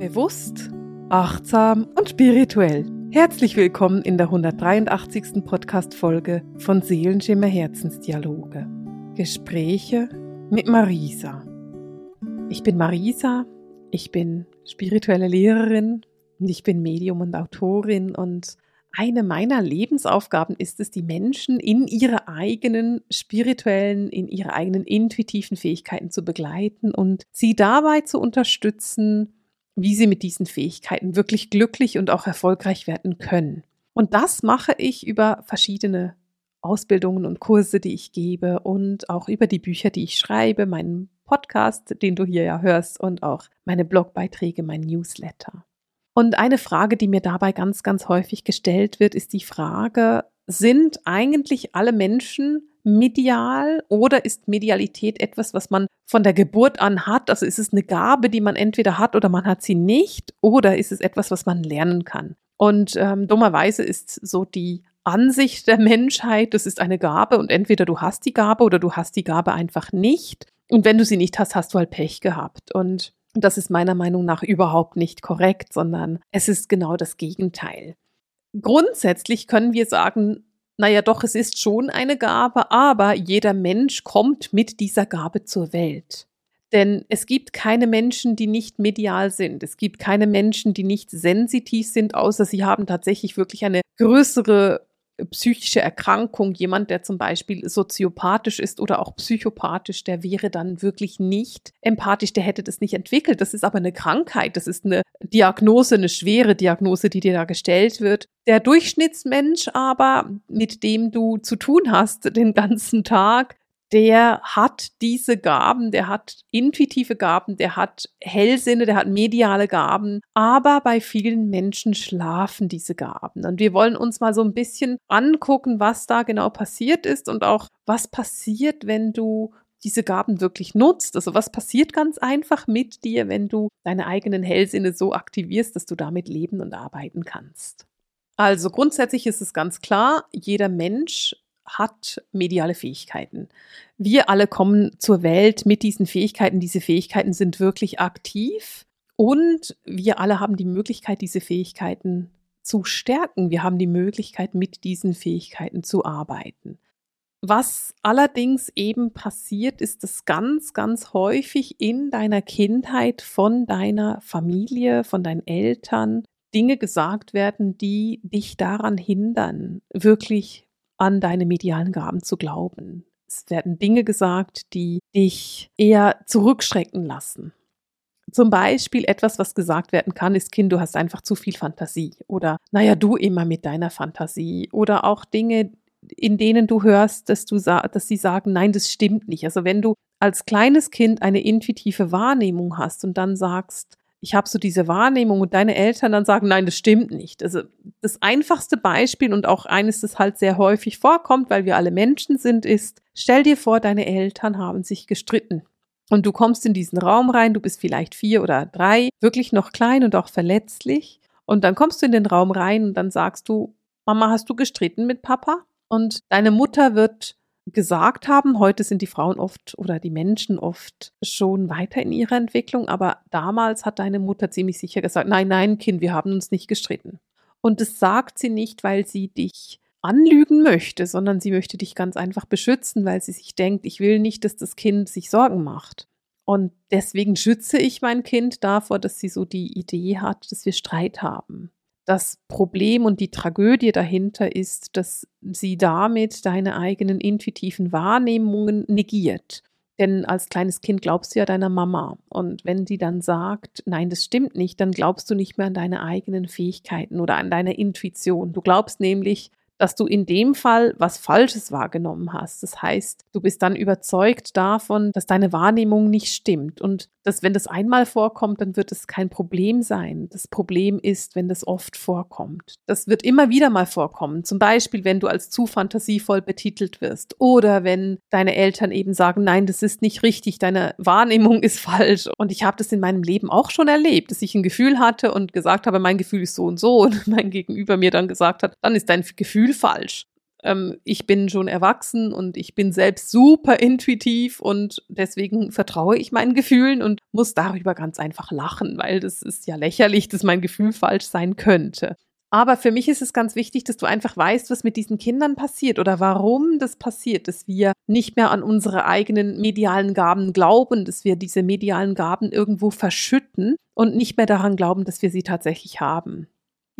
Bewusst, achtsam und spirituell. Herzlich willkommen in der 183. Podcast-Folge von Seelenschimmer Herzensdialoge. Gespräche mit Marisa. Ich bin Marisa, ich bin spirituelle Lehrerin und ich bin Medium und Autorin und eine meiner Lebensaufgaben ist es, die Menschen in ihre eigenen spirituellen, in ihre eigenen intuitiven Fähigkeiten zu begleiten und sie dabei zu unterstützen, wie sie mit diesen Fähigkeiten wirklich glücklich und auch erfolgreich werden können. Und das mache ich über verschiedene Ausbildungen und Kurse, die ich gebe und auch über die Bücher, die ich schreibe, meinen Podcast, den du hier ja hörst und auch meine Blogbeiträge, mein Newsletter. Und eine Frage, die mir dabei ganz, ganz häufig gestellt wird, ist die Frage, sind eigentlich alle Menschen medial oder ist Medialität etwas, was man von der Geburt an hat? Also ist es eine Gabe, die man entweder hat oder man hat sie nicht oder ist es etwas, was man lernen kann? Und ähm, dummerweise ist so die Ansicht der Menschheit, das ist eine Gabe und entweder du hast die Gabe oder du hast die Gabe einfach nicht. Und wenn du sie nicht hast, hast du halt Pech gehabt. Und das ist meiner Meinung nach überhaupt nicht korrekt, sondern es ist genau das Gegenteil. Grundsätzlich können wir sagen, naja, doch, es ist schon eine Gabe, aber jeder Mensch kommt mit dieser Gabe zur Welt. Denn es gibt keine Menschen, die nicht medial sind. Es gibt keine Menschen, die nicht sensitiv sind, außer sie haben tatsächlich wirklich eine größere psychische Erkrankung, jemand, der zum Beispiel soziopathisch ist oder auch psychopathisch, der wäre dann wirklich nicht empathisch, der hätte das nicht entwickelt. Das ist aber eine Krankheit, das ist eine Diagnose, eine schwere Diagnose, die dir da gestellt wird. Der Durchschnittsmensch aber, mit dem du zu tun hast den ganzen Tag, der hat diese Gaben, der hat intuitive Gaben, der hat Hellsinne, der hat mediale Gaben, aber bei vielen Menschen schlafen diese Gaben. Und wir wollen uns mal so ein bisschen angucken, was da genau passiert ist und auch was passiert, wenn du diese Gaben wirklich nutzt. Also was passiert ganz einfach mit dir, wenn du deine eigenen Hellsinne so aktivierst, dass du damit leben und arbeiten kannst. Also grundsätzlich ist es ganz klar, jeder Mensch hat mediale Fähigkeiten. Wir alle kommen zur Welt mit diesen Fähigkeiten. Diese Fähigkeiten sind wirklich aktiv und wir alle haben die Möglichkeit, diese Fähigkeiten zu stärken. Wir haben die Möglichkeit, mit diesen Fähigkeiten zu arbeiten. Was allerdings eben passiert, ist, dass ganz, ganz häufig in deiner Kindheit von deiner Familie, von deinen Eltern Dinge gesagt werden, die dich daran hindern, wirklich an deine medialen Gaben zu glauben. Es werden Dinge gesagt, die dich eher zurückschrecken lassen. Zum Beispiel etwas, was gesagt werden kann, ist, Kind, du hast einfach zu viel Fantasie. Oder, naja, du immer mit deiner Fantasie. Oder auch Dinge, in denen du hörst, dass, du dass sie sagen, nein, das stimmt nicht. Also wenn du als kleines Kind eine intuitive Wahrnehmung hast und dann sagst, ich habe so diese Wahrnehmung und deine Eltern dann sagen, nein, das stimmt nicht. Also das einfachste Beispiel und auch eines, das halt sehr häufig vorkommt, weil wir alle Menschen sind, ist, stell dir vor, deine Eltern haben sich gestritten. Und du kommst in diesen Raum rein, du bist vielleicht vier oder drei, wirklich noch klein und auch verletzlich. Und dann kommst du in den Raum rein und dann sagst du, Mama, hast du gestritten mit Papa? Und deine Mutter wird gesagt haben. Heute sind die Frauen oft oder die Menschen oft schon weiter in ihrer Entwicklung, aber damals hat deine Mutter ziemlich sicher gesagt, nein, nein, Kind, wir haben uns nicht gestritten. Und das sagt sie nicht, weil sie dich anlügen möchte, sondern sie möchte dich ganz einfach beschützen, weil sie sich denkt, ich will nicht, dass das Kind sich Sorgen macht. Und deswegen schütze ich mein Kind davor, dass sie so die Idee hat, dass wir Streit haben das Problem und die Tragödie dahinter ist, dass sie damit deine eigenen intuitiven Wahrnehmungen negiert. Denn als kleines Kind glaubst du ja deiner Mama. Und wenn sie dann sagt, nein, das stimmt nicht, dann glaubst du nicht mehr an deine eigenen Fähigkeiten oder an deine Intuition. Du glaubst nämlich, dass du in dem Fall was Falsches wahrgenommen hast. Das heißt, du bist dann überzeugt davon, dass deine Wahrnehmung nicht stimmt und dass wenn das einmal vorkommt, dann wird es kein Problem sein. Das Problem ist, wenn das oft vorkommt. Das wird immer wieder mal vorkommen. Zum Beispiel, wenn du als zu fantasievoll betitelt wirst oder wenn deine Eltern eben sagen, nein, das ist nicht richtig, deine Wahrnehmung ist falsch. Und ich habe das in meinem Leben auch schon erlebt, dass ich ein Gefühl hatte und gesagt habe, mein Gefühl ist so und so und mein Gegenüber mir dann gesagt hat, dann ist dein Gefühl falsch. ähm, ich bin schon erwachsen und ich bin selbst super intuitiv und deswegen vertraue ich meinen Gefühlen und muss darüber ganz einfach lachen, weil das ist ja lächerlich, dass mein Gefühl falsch sein könnte. Aber für mich ist es ganz wichtig, dass du einfach weißt, was mit diesen Kindern passiert oder warum das passiert, dass wir nicht mehr an unsere eigenen medialen Gaben glauben, dass wir diese medialen Gaben irgendwo verschütten und nicht mehr daran glauben, dass wir sie tatsächlich haben.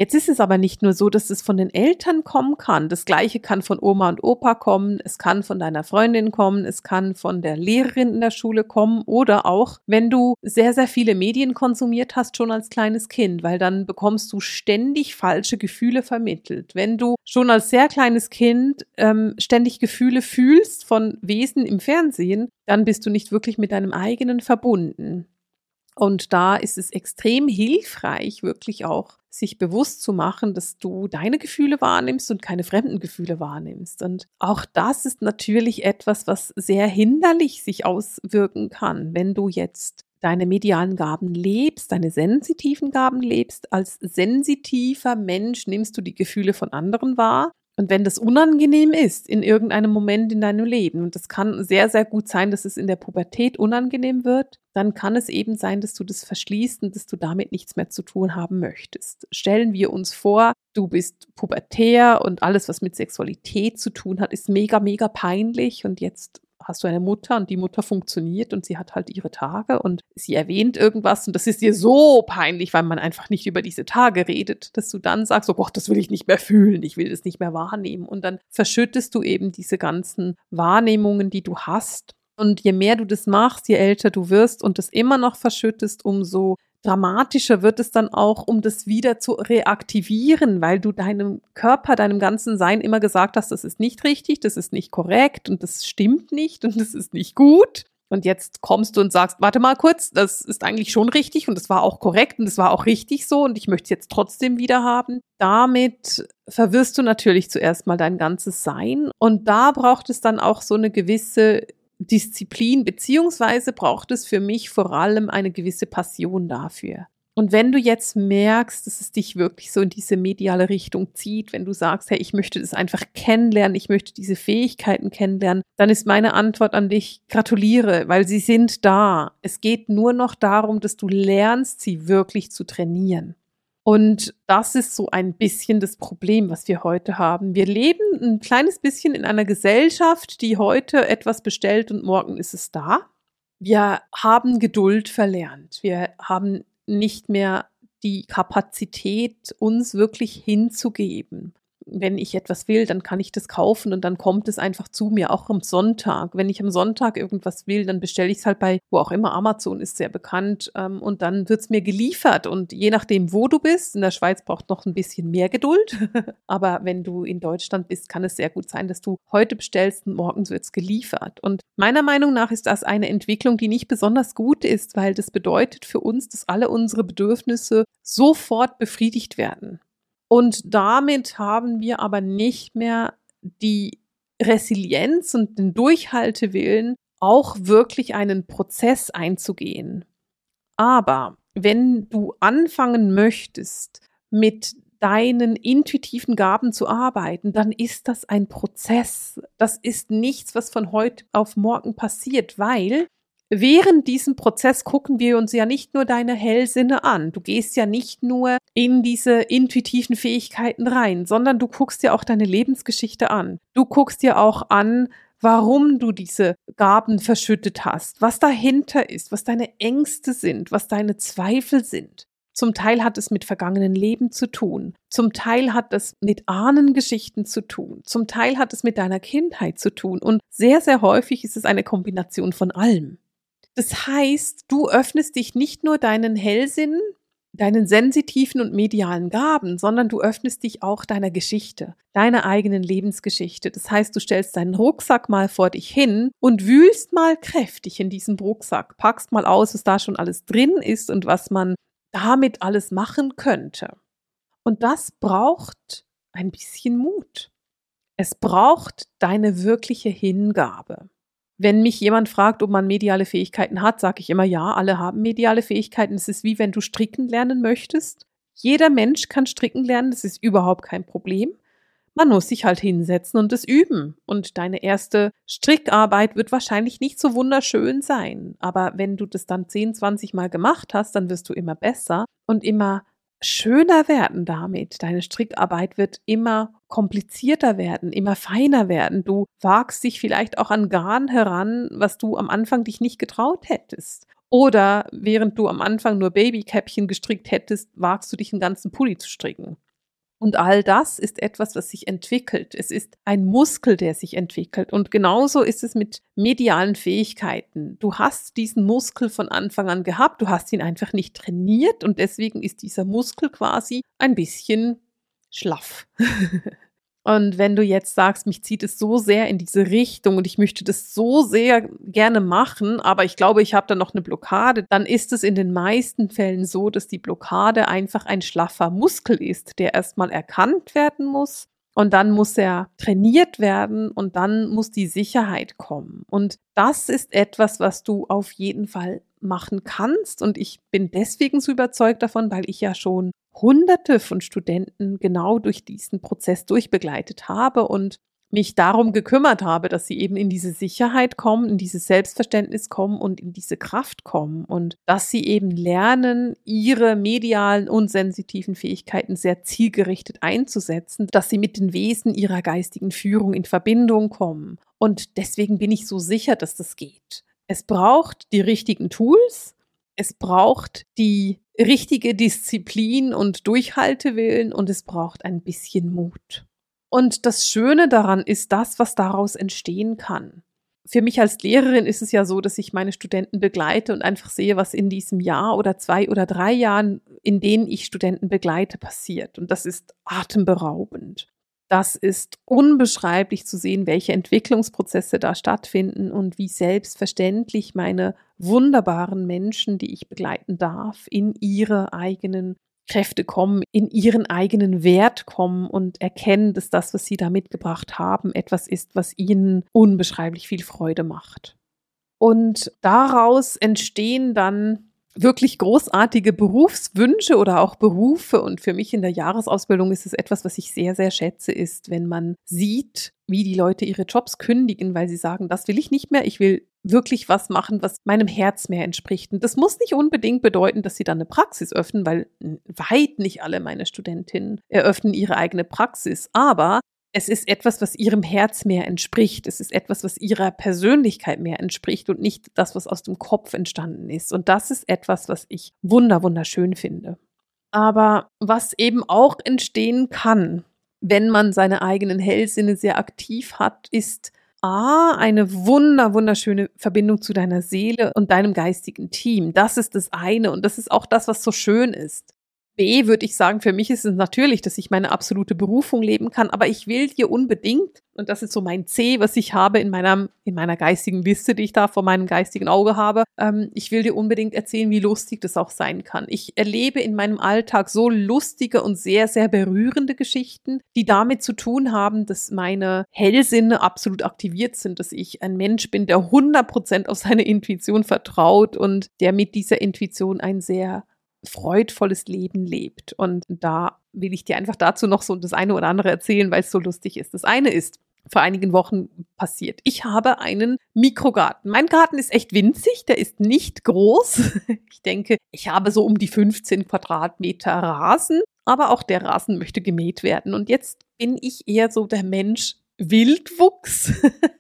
Jetzt ist es aber nicht nur so, dass es von den Eltern kommen kann. Das Gleiche kann von Oma und Opa kommen, es kann von deiner Freundin kommen, es kann von der Lehrerin in der Schule kommen oder auch, wenn du sehr, sehr viele Medien konsumiert hast, schon als kleines Kind, weil dann bekommst du ständig falsche Gefühle vermittelt. Wenn du schon als sehr kleines Kind ähm, ständig Gefühle fühlst von Wesen im Fernsehen, dann bist du nicht wirklich mit deinem eigenen verbunden. Und da ist es extrem hilfreich, wirklich auch sich bewusst zu machen, dass du deine Gefühle wahrnimmst und keine fremden Gefühle wahrnimmst. Und auch das ist natürlich etwas, was sehr hinderlich sich auswirken kann, wenn du jetzt deine medialen Gaben lebst, deine sensitiven Gaben lebst. Als sensitiver Mensch nimmst du die Gefühle von anderen wahr und wenn das unangenehm ist in irgendeinem Moment in deinem Leben, und das kann sehr, sehr gut sein, dass es in der Pubertät unangenehm wird, dann kann es eben sein, dass du das verschließt und dass du damit nichts mehr zu tun haben möchtest. Stellen wir uns vor, du bist pubertär und alles, was mit Sexualität zu tun hat, ist mega, mega peinlich und jetzt hast du eine Mutter und die Mutter funktioniert und sie hat halt ihre Tage und sie erwähnt irgendwas und das ist dir so peinlich, weil man einfach nicht über diese Tage redet, dass du dann sagst, oh Gott, das will ich nicht mehr fühlen, ich will das nicht mehr wahrnehmen und dann verschüttest du eben diese ganzen Wahrnehmungen, die du hast und je mehr du das machst, je älter du wirst und das immer noch verschüttest, umso dramatischer wird es dann auch, um das wieder zu reaktivieren, weil du deinem Körper, deinem ganzen Sein immer gesagt hast, das ist nicht richtig, das ist nicht korrekt und das stimmt nicht und das ist nicht gut. Und jetzt kommst du und sagst, warte mal kurz, das ist eigentlich schon richtig und das war auch korrekt und das war auch richtig so und ich möchte es jetzt trotzdem wieder haben. Damit verwirrst du natürlich zuerst mal dein ganzes Sein und da braucht es dann auch so eine gewisse Disziplin, beziehungsweise braucht es für mich vor allem eine gewisse Passion dafür. Und wenn du jetzt merkst, dass es dich wirklich so in diese mediale Richtung zieht, wenn du sagst, hey, ich möchte das einfach kennenlernen, ich möchte diese Fähigkeiten kennenlernen, dann ist meine Antwort an dich, gratuliere, weil sie sind da. Es geht nur noch darum, dass du lernst, sie wirklich zu trainieren. Und das ist so ein bisschen das Problem, was wir heute haben. Wir leben ein kleines bisschen in einer Gesellschaft, die heute etwas bestellt und morgen ist es da. Wir haben Geduld verlernt. Wir haben nicht mehr die Kapazität, uns wirklich hinzugeben wenn ich etwas will, dann kann ich das kaufen und dann kommt es einfach zu mir, auch am Sonntag. Wenn ich am Sonntag irgendwas will, dann bestelle ich es halt bei, wo auch immer, Amazon ist sehr bekannt ähm, und dann wird es mir geliefert. Und je nachdem, wo du bist, in der Schweiz braucht noch ein bisschen mehr Geduld, aber wenn du in Deutschland bist, kann es sehr gut sein, dass du heute bestellst und morgens wird es geliefert. Und meiner Meinung nach ist das eine Entwicklung, die nicht besonders gut ist, weil das bedeutet für uns, dass alle unsere Bedürfnisse sofort befriedigt werden. Und damit haben wir aber nicht mehr die Resilienz und den Durchhaltewillen, auch wirklich einen Prozess einzugehen. Aber wenn du anfangen möchtest, mit deinen intuitiven Gaben zu arbeiten, dann ist das ein Prozess. Das ist nichts, was von heute auf morgen passiert, weil während diesem Prozess gucken wir uns ja nicht nur deine Hellsinne an. Du gehst ja nicht nur in diese intuitiven Fähigkeiten rein, sondern du guckst dir auch deine Lebensgeschichte an. Du guckst dir auch an, warum du diese Gaben verschüttet hast, was dahinter ist, was deine Ängste sind, was deine Zweifel sind. Zum Teil hat es mit vergangenen Leben zu tun. Zum Teil hat es mit Ahnengeschichten zu tun. Zum Teil hat es mit deiner Kindheit zu tun. Und sehr, sehr häufig ist es eine Kombination von allem. Das heißt, du öffnest dich nicht nur deinen Hellsinn, deinen sensitiven und medialen Gaben, sondern du öffnest dich auch deiner Geschichte, deiner eigenen Lebensgeschichte. Das heißt, du stellst deinen Rucksack mal vor dich hin und wühlst mal kräftig in diesem Rucksack, packst mal aus, was da schon alles drin ist und was man damit alles machen könnte. Und das braucht ein bisschen Mut. Es braucht deine wirkliche Hingabe. Wenn mich jemand fragt, ob man mediale Fähigkeiten hat, sage ich immer, ja, alle haben mediale Fähigkeiten. Es ist wie wenn du stricken lernen möchtest. Jeder Mensch kann stricken lernen, das ist überhaupt kein Problem. man muss sich halt hinsetzen und es üben. Und deine erste Strickarbeit wird wahrscheinlich nicht so wunderschön sein. Aber wenn du das dann 10, 20 Mal gemacht hast, dann wirst du immer besser und immer schöner werden damit. Deine Strickarbeit wird immer komplizierter werden, immer feiner werden. Du wagst dich vielleicht auch an Garn heran, was du am Anfang dich nicht getraut hättest. Oder während du am Anfang nur Babykäppchen gestrickt hättest, wagst du dich einen ganzen Pulli zu stricken. Und all das ist etwas, was sich entwickelt. Es ist ein Muskel, der sich entwickelt. Und genauso ist es mit medialen Fähigkeiten. Du hast diesen Muskel von Anfang an gehabt, du hast ihn einfach nicht trainiert und deswegen ist dieser Muskel quasi ein bisschen schlaff. Und wenn du jetzt sagst, mich zieht es so sehr in diese Richtung und ich möchte das so sehr gerne machen, aber ich glaube, ich habe da noch eine Blockade, dann ist es in den meisten Fällen so, dass die Blockade einfach ein schlaffer Muskel ist, der erstmal erkannt werden muss und dann muss er trainiert werden und dann muss die Sicherheit kommen. Und das ist etwas, was du auf jeden Fall machen kannst. Und ich bin deswegen so überzeugt davon, weil ich ja schon hunderte von Studenten genau durch diesen Prozess durchbegleitet habe und mich darum gekümmert habe, dass sie eben in diese Sicherheit kommen, in dieses Selbstverständnis kommen und in diese Kraft kommen und dass sie eben lernen, ihre medialen und sensitiven Fähigkeiten sehr zielgerichtet einzusetzen, dass sie mit den Wesen ihrer geistigen Führung in Verbindung kommen. Und deswegen bin ich so sicher, dass das geht. Es braucht die richtigen Tools, es braucht die richtige Disziplin und Durchhaltewillen und es braucht ein bisschen Mut. Und das Schöne daran ist das, was daraus entstehen kann. Für mich als Lehrerin ist es ja so, dass ich meine Studenten begleite und einfach sehe, was in diesem Jahr oder zwei oder drei Jahren, in denen ich Studenten begleite, passiert. Und das ist atemberaubend. Das ist unbeschreiblich zu sehen, welche Entwicklungsprozesse da stattfinden und wie selbstverständlich meine wunderbaren Menschen, die ich begleiten darf, in ihre eigenen Kräfte kommen, in ihren eigenen Wert kommen und erkennen, dass das, was sie da mitgebracht haben, etwas ist, was ihnen unbeschreiblich viel Freude macht. Und daraus entstehen dann wirklich großartige Berufswünsche oder auch Berufe. Und für mich in der Jahresausbildung ist es etwas, was ich sehr, sehr schätze, ist, wenn man sieht, wie die Leute ihre Jobs kündigen, weil sie sagen, das will ich nicht mehr, ich will wirklich was machen, was meinem Herz mehr entspricht. Und das muss nicht unbedingt bedeuten, dass sie dann eine Praxis öffnen, weil weit nicht alle meine Studentinnen eröffnen ihre eigene Praxis. Aber es ist etwas, was ihrem Herz mehr entspricht. Es ist etwas, was ihrer Persönlichkeit mehr entspricht und nicht das, was aus dem Kopf entstanden ist. Und das ist etwas, was ich wunder, wunderschön finde. Aber was eben auch entstehen kann, wenn man seine eigenen Hellsinne sehr aktiv hat, ist A, eine wunder, wunderschöne Verbindung zu deiner Seele und deinem geistigen Team. Das ist das eine und das ist auch das, was so schön ist. B würde ich sagen, für mich ist es natürlich, dass ich meine absolute Berufung leben kann, aber ich will dir unbedingt, und das ist so mein C, was ich habe in meiner, in meiner geistigen Liste, die ich da vor meinem geistigen Auge habe, ähm, ich will dir unbedingt erzählen, wie lustig das auch sein kann. Ich erlebe in meinem Alltag so lustige und sehr, sehr berührende Geschichten, die damit zu tun haben, dass meine Hellsinne absolut aktiviert sind, dass ich ein Mensch bin, der 100% auf seine Intuition vertraut und der mit dieser Intuition ein sehr freudvolles Leben lebt. Und da will ich dir einfach dazu noch so das eine oder andere erzählen, weil es so lustig ist. Das eine ist, vor einigen Wochen passiert. Ich habe einen Mikrogarten. Mein Garten ist echt winzig, der ist nicht groß. Ich denke, ich habe so um die 15 Quadratmeter Rasen, aber auch der Rasen möchte gemäht werden. Und jetzt bin ich eher so der Mensch, Wildwuchs.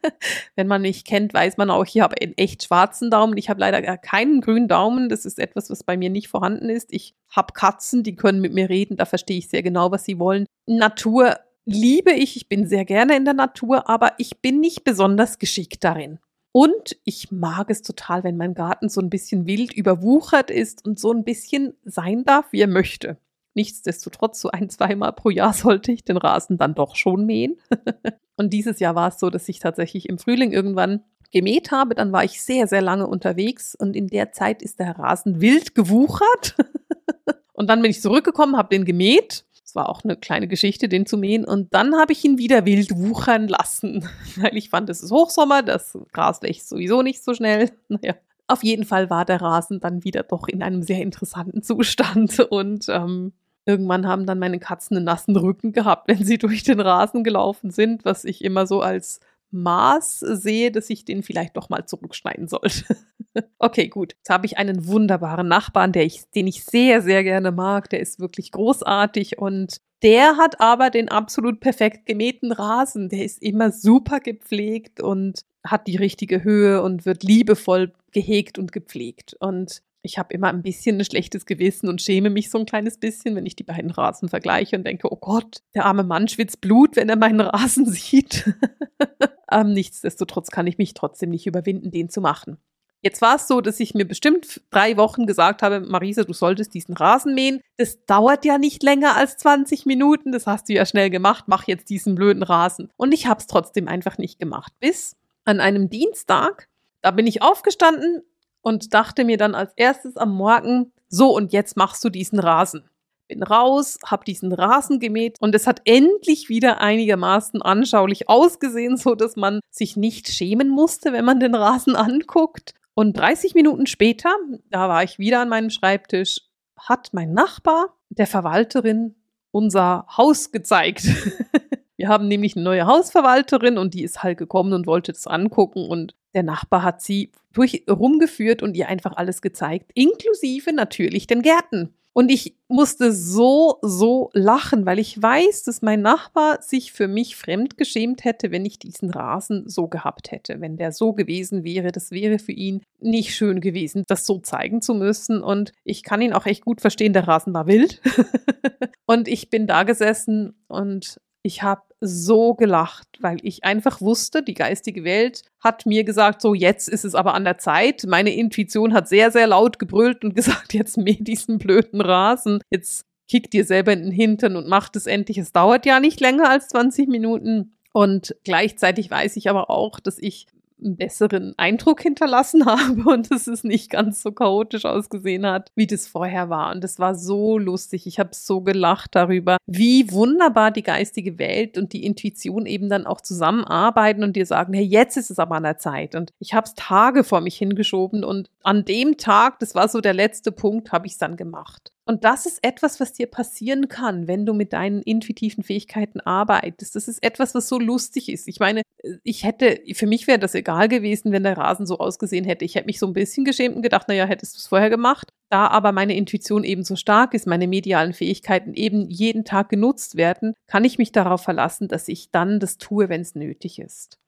Wenn man mich kennt, weiß man auch, ich habe einen echt schwarzen Daumen. Ich habe leider keinen grünen Daumen. Das ist etwas, was bei mir nicht vorhanden ist. Ich habe Katzen, die können mit mir reden. Da verstehe ich sehr genau, was sie wollen. Natur liebe ich. Ich bin sehr gerne in der Natur, aber ich bin nicht besonders geschickt darin. Und ich mag es total, wenn mein Garten so ein bisschen wild überwuchert ist und so ein bisschen sein darf, wie er möchte. Nichtsdestotrotz, so ein, zweimal pro Jahr sollte ich den Rasen dann doch schon mähen. und dieses Jahr war es so, dass ich tatsächlich im Frühling irgendwann gemäht habe. Dann war ich sehr, sehr lange unterwegs und in der Zeit ist der Rasen wild gewuchert. und dann bin ich zurückgekommen, habe den gemäht. Es war auch eine kleine Geschichte, den zu mähen. Und dann habe ich ihn wieder wild wuchern lassen, weil ich fand, es ist Hochsommer, das Gras wächst sowieso nicht so schnell. Naja, auf jeden Fall war der Rasen dann wieder doch in einem sehr interessanten Zustand und ähm, Irgendwann haben dann meine Katzen einen nassen Rücken gehabt, wenn sie durch den Rasen gelaufen sind, was ich immer so als Maß sehe, dass ich den vielleicht doch mal zurückschneiden sollte. okay, gut. Jetzt habe ich einen wunderbaren Nachbarn, der ich, den ich sehr, sehr gerne mag. Der ist wirklich großartig und der hat aber den absolut perfekt gemähten Rasen. Der ist immer super gepflegt und hat die richtige Höhe und wird liebevoll gehegt und gepflegt. Und ich habe immer ein bisschen ein schlechtes Gewissen und schäme mich so ein kleines bisschen, wenn ich die beiden Rasen vergleiche und denke, oh Gott, der arme Mann schwitzt Blut, wenn er meinen Rasen sieht. ähm, nichtsdestotrotz kann ich mich trotzdem nicht überwinden, den zu machen. Jetzt war es so, dass ich mir bestimmt drei Wochen gesagt habe, Marisa, du solltest diesen Rasen mähen. Das dauert ja nicht länger als 20 Minuten. Das hast du ja schnell gemacht. Mach jetzt diesen blöden Rasen. Und ich habe es trotzdem einfach nicht gemacht. Bis an einem Dienstag, da bin ich aufgestanden, und dachte mir dann als erstes am Morgen, so und jetzt machst du diesen Rasen. Bin raus, hab diesen Rasen gemäht und es hat endlich wieder einigermaßen anschaulich ausgesehen, so dass man sich nicht schämen musste, wenn man den Rasen anguckt. Und 30 Minuten später, da war ich wieder an meinem Schreibtisch, hat mein Nachbar der Verwalterin unser Haus gezeigt. Wir haben nämlich eine neue Hausverwalterin und die ist halt gekommen und wollte das angucken und der Nachbar hat sie durch rumgeführt und ihr einfach alles gezeigt, inklusive natürlich den Gärten. Und ich musste so, so lachen, weil ich weiß, dass mein Nachbar sich für mich fremd geschämt hätte, wenn ich diesen Rasen so gehabt hätte. Wenn der so gewesen wäre, das wäre für ihn nicht schön gewesen, das so zeigen zu müssen. Und ich kann ihn auch echt gut verstehen, der Rasen war wild. und ich bin da gesessen und ich habe so gelacht, weil ich einfach wusste, die geistige Welt hat mir gesagt, so jetzt ist es aber an der Zeit. Meine Intuition hat sehr, sehr laut gebrüllt und gesagt, jetzt mäh diesen blöden Rasen. Jetzt kick dir selber in den Hintern und mach das endlich. Es dauert ja nicht länger als 20 Minuten. Und gleichzeitig weiß ich aber auch, dass ich einen besseren Eindruck hinterlassen habe und dass es nicht ganz so chaotisch ausgesehen hat, wie das vorher war. Und es war so lustig. Ich habe so gelacht darüber, wie wunderbar die geistige Welt und die Intuition eben dann auch zusammenarbeiten und dir sagen, hey, jetzt ist es aber an der Zeit. Und ich habe es Tage vor mich hingeschoben und an dem Tag, das war so der letzte Punkt, habe ich es dann gemacht. Und das ist etwas, was dir passieren kann, wenn du mit deinen intuitiven Fähigkeiten arbeitest. Das ist etwas, was so lustig ist. Ich meine, ich hätte, für mich wäre das egal gewesen, wenn der Rasen so ausgesehen hätte. Ich hätte mich so ein bisschen geschämt und gedacht, naja, hättest du es vorher gemacht. Da aber meine Intuition eben so stark ist, meine medialen Fähigkeiten eben jeden Tag genutzt werden, kann ich mich darauf verlassen, dass ich dann das tue, wenn es nötig ist.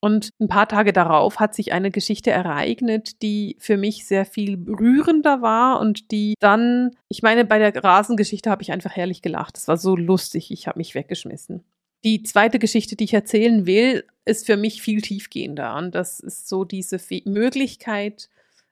Und ein paar Tage darauf hat sich eine Geschichte ereignet, die für mich sehr viel rührender war und die dann, ich meine, bei der Rasengeschichte habe ich einfach herrlich gelacht. Es war so lustig, ich habe mich weggeschmissen. Die zweite Geschichte, die ich erzählen will, ist für mich viel tiefgehender. Und das ist so diese Möglichkeit,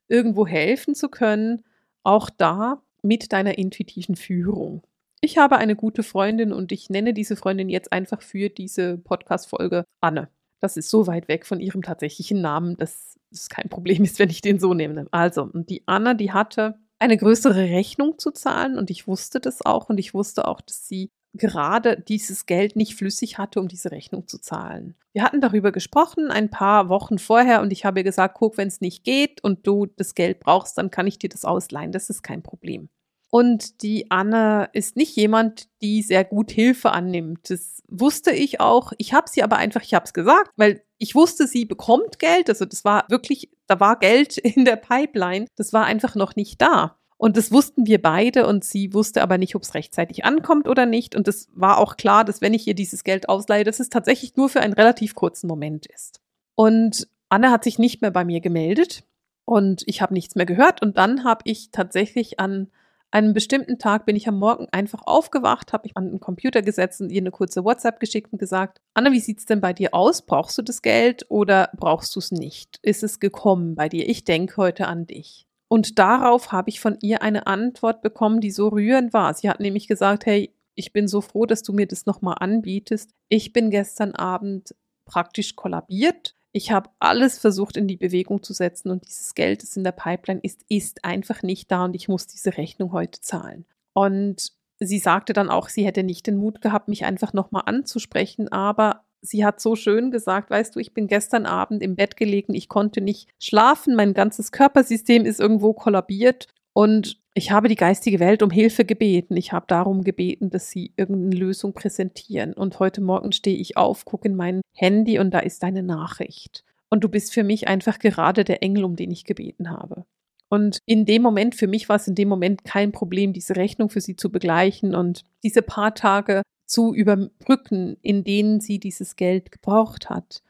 irgendwo helfen zu können, auch da mit deiner intuitiven Führung. Ich habe eine gute Freundin und ich nenne diese Freundin jetzt einfach für diese Podcast-Folge Anne. Das ist so weit weg von ihrem tatsächlichen Namen, dass es kein Problem ist, wenn ich den so nehme. Also, die Anna, die hatte eine größere Rechnung zu zahlen und ich wusste das auch und ich wusste auch, dass sie gerade dieses Geld nicht flüssig hatte, um diese Rechnung zu zahlen. Wir hatten darüber gesprochen ein paar Wochen vorher und ich habe ihr gesagt, guck, wenn es nicht geht und du das Geld brauchst, dann kann ich dir das ausleihen, das ist kein Problem. Und die Anne ist nicht jemand, die sehr gut Hilfe annimmt. Das wusste ich auch. Ich habe sie aber einfach, ich habe es gesagt, weil ich wusste, sie bekommt Geld. Also das war wirklich, da war Geld in der Pipeline. Das war einfach noch nicht da. Und das wussten wir beide und sie wusste aber nicht, ob es rechtzeitig ankommt oder nicht. Und es war auch klar, dass wenn ich ihr dieses Geld ausleihe, dass es tatsächlich nur für einen relativ kurzen Moment ist. Und Anne hat sich nicht mehr bei mir gemeldet und ich habe nichts mehr gehört. Und dann habe ich tatsächlich an einem bestimmten Tag bin ich am Morgen einfach aufgewacht, habe mich an den Computer gesetzt und ihr eine kurze WhatsApp geschickt und gesagt, Anna, wie sieht's denn bei dir aus? Brauchst du das Geld oder brauchst du es nicht? Ist es gekommen bei dir? Ich denke heute an dich. Und darauf habe ich von ihr eine Antwort bekommen, die so rührend war. Sie hat nämlich gesagt, hey, ich bin so froh, dass du mir das nochmal anbietest. Ich bin gestern Abend praktisch kollabiert. Ich habe alles versucht in die Bewegung zu setzen und dieses Geld, das in der Pipeline ist, ist einfach nicht da und ich muss diese Rechnung heute zahlen. Und sie sagte dann auch, sie hätte nicht den Mut gehabt, mich einfach nochmal anzusprechen, aber sie hat so schön gesagt, weißt du, ich bin gestern Abend im Bett gelegen, ich konnte nicht schlafen, mein ganzes Körpersystem ist irgendwo kollabiert Und ich habe die geistige Welt um Hilfe gebeten. Ich habe darum gebeten, dass sie irgendeine Lösung präsentieren. Und heute Morgen stehe ich auf, gucke in mein Handy und da ist deine Nachricht. Und du bist für mich einfach gerade der Engel, um den ich gebeten habe. Und in dem Moment, für mich war es in dem Moment kein Problem, diese Rechnung für sie zu begleichen und diese paar Tage zu überbrücken, in denen sie dieses Geld gebraucht hat.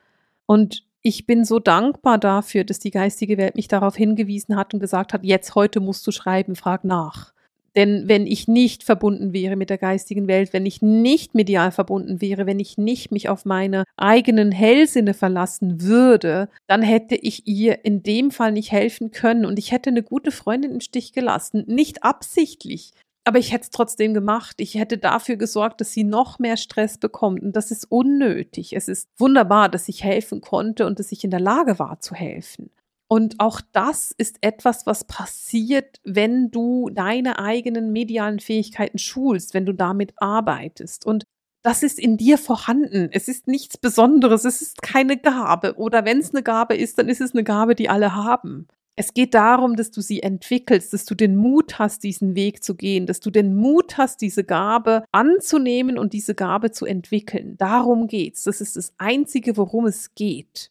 Und ich bin so dankbar dafür, dass die geistige Welt mich darauf hingewiesen hat und gesagt hat, jetzt heute musst du schreiben, frag nach. Denn wenn ich nicht verbunden wäre mit der geistigen Welt, wenn ich nicht medial verbunden wäre, wenn ich nicht mich auf meine eigenen Hellsinne verlassen würde, dann hätte ich ihr in dem Fall nicht helfen können und ich hätte eine gute Freundin im Stich gelassen. Nicht absichtlich, aber ich hätte es trotzdem gemacht. Ich hätte dafür gesorgt, dass sie noch mehr Stress bekommt. Und das ist unnötig. Es ist wunderbar, dass ich helfen konnte und dass ich in der Lage war zu helfen. Und auch das ist etwas, was passiert, wenn du deine eigenen medialen Fähigkeiten schulst, wenn du damit arbeitest. Und das ist in dir vorhanden. Es ist nichts Besonderes. Es ist keine Gabe. Oder wenn es eine Gabe ist, dann ist es eine Gabe, die alle haben. Es geht darum, dass du sie entwickelst, dass du den Mut hast, diesen Weg zu gehen, dass du den Mut hast, diese Gabe anzunehmen und diese Gabe zu entwickeln. Darum geht's. Das ist das Einzige, worum es geht.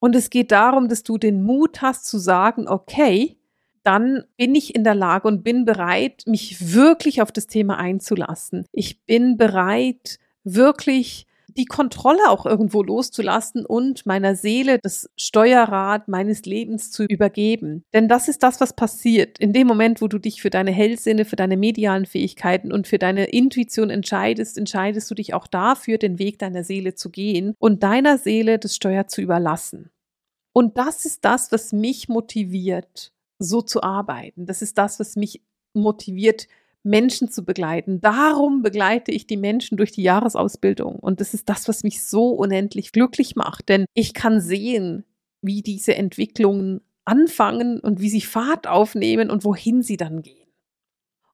Und es geht darum, dass du den Mut hast zu sagen, okay, dann bin ich in der Lage und bin bereit, mich wirklich auf das Thema einzulassen. Ich bin bereit, wirklich die Kontrolle auch irgendwo loszulassen und meiner Seele das Steuerrad meines Lebens zu übergeben. Denn das ist das, was passiert. In dem Moment, wo du dich für deine Hellsinne, für deine medialen Fähigkeiten und für deine Intuition entscheidest, entscheidest du dich auch dafür, den Weg deiner Seele zu gehen und deiner Seele das Steuer zu überlassen. Und das ist das, was mich motiviert, so zu arbeiten. Das ist das, was mich motiviert, Menschen zu begleiten. Darum begleite ich die Menschen durch die Jahresausbildung. Und das ist das, was mich so unendlich glücklich macht. Denn ich kann sehen, wie diese Entwicklungen anfangen und wie sie Fahrt aufnehmen und wohin sie dann gehen.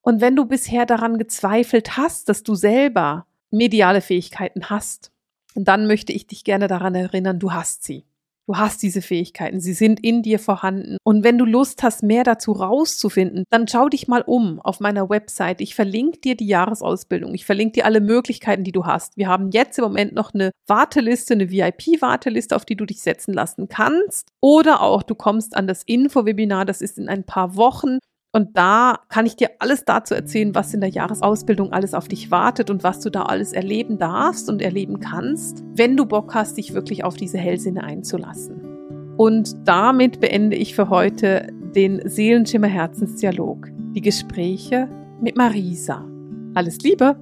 Und wenn du bisher daran gezweifelt hast, dass du selber mediale Fähigkeiten hast, dann möchte ich dich gerne daran erinnern, du hast sie. Du hast diese Fähigkeiten, sie sind in dir vorhanden. Und wenn du Lust hast, mehr dazu rauszufinden, dann schau dich mal um auf meiner Website. Ich verlinke dir die Jahresausbildung. Ich verlinke dir alle Möglichkeiten, die du hast. Wir haben jetzt im Moment noch eine Warteliste, eine VIP-Warteliste, auf die du dich setzen lassen kannst. Oder auch du kommst an das Info-Webinar, das ist in ein paar Wochen. Und da kann ich dir alles dazu erzählen, was in der Jahresausbildung alles auf dich wartet und was du da alles erleben darfst und erleben kannst, wenn du Bock hast, dich wirklich auf diese Hellsinne einzulassen. Und damit beende ich für heute den Seelenschimmer Herzensdialog, die Gespräche mit Marisa. Alles Liebe!